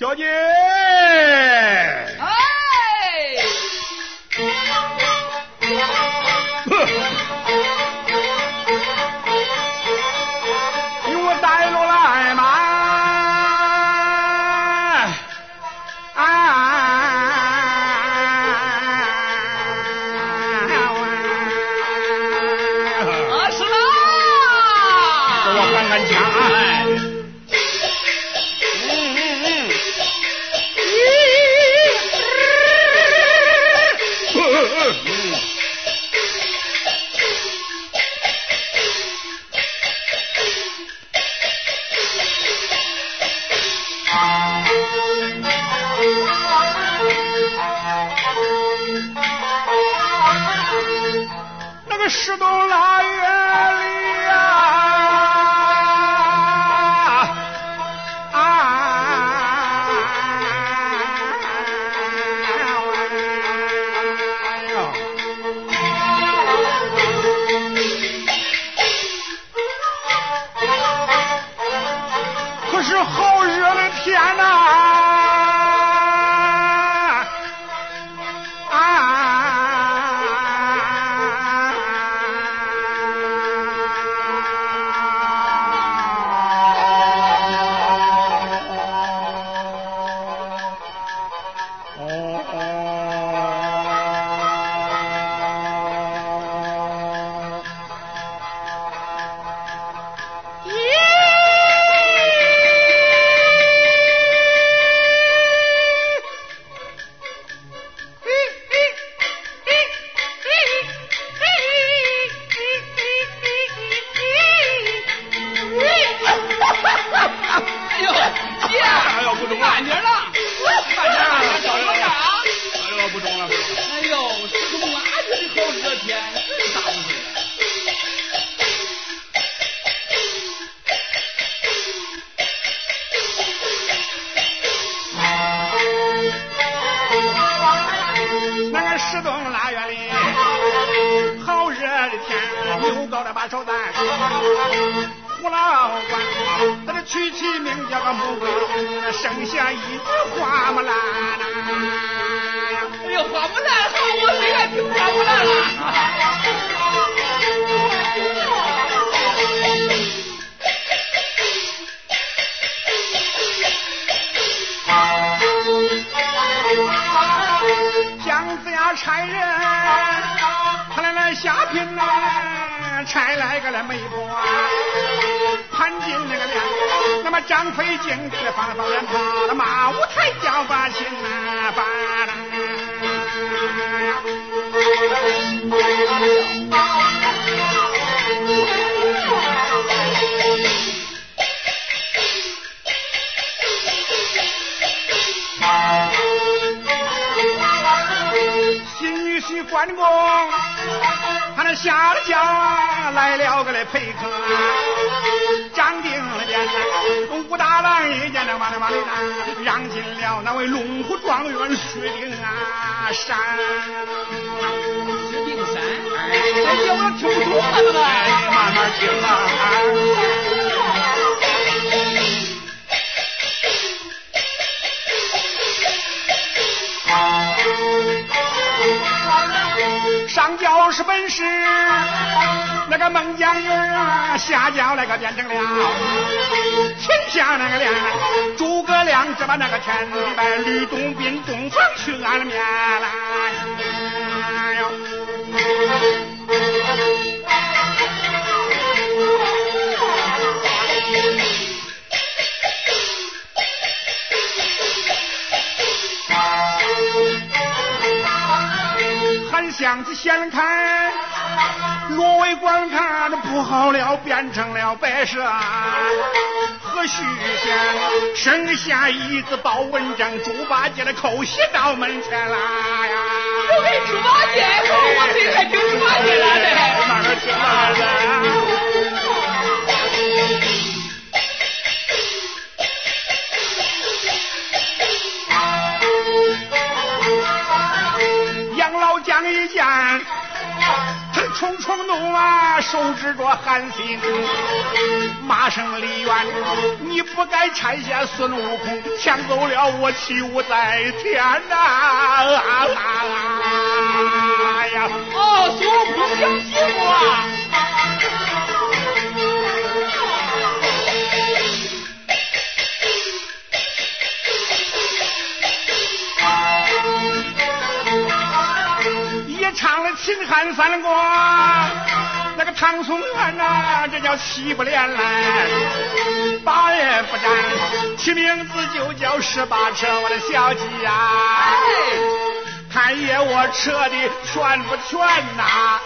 小姐。十冬腊月里呀啊。可是好热的天呐十冬腊月里，好热的天，牛高了把尺三。胡老板，他的娶妻名叫做穆桂英，生下一枝花木兰呐。哎呀，花木兰，好我最爱听花木兰啦。差人，他来了下聘呐，差来个了媒婆，潘金那个娘，那么张飞进的房房他，那马无才叫把亲呐。去关公他那下了轿来了个来陪客张定了呐武大郎一见那嘛哩嘛哩让进了那位龙虎状元薛丁山。薛丁山哎呀我听不懂了这个你慢慢听吧。上轿是本事，那个孟姜女啊，下轿那个变成了秦香那个脸，诸葛亮只把那个天地拜，吕洞宾洞房去安了面来。哎！箱子掀开，罗威观看的不好了，变成了白蛇。何须仙生下一子包文章，猪八戒的口袭到门前来！我给猪八戒，我我谁还听猪八戒了？慢慢听，慢慢。他冲冲怒啊手指着韩信骂声李元你不该拆下孙悟空抢走了我七五在天呐啊啊啊呀！哦孙悟空相信我。唱了秦汉三国，那个唐宋元呐，这叫七不连来，八也不沾，起名字就叫十八车，我的小鸡呀，看爷我扯的全不全呐？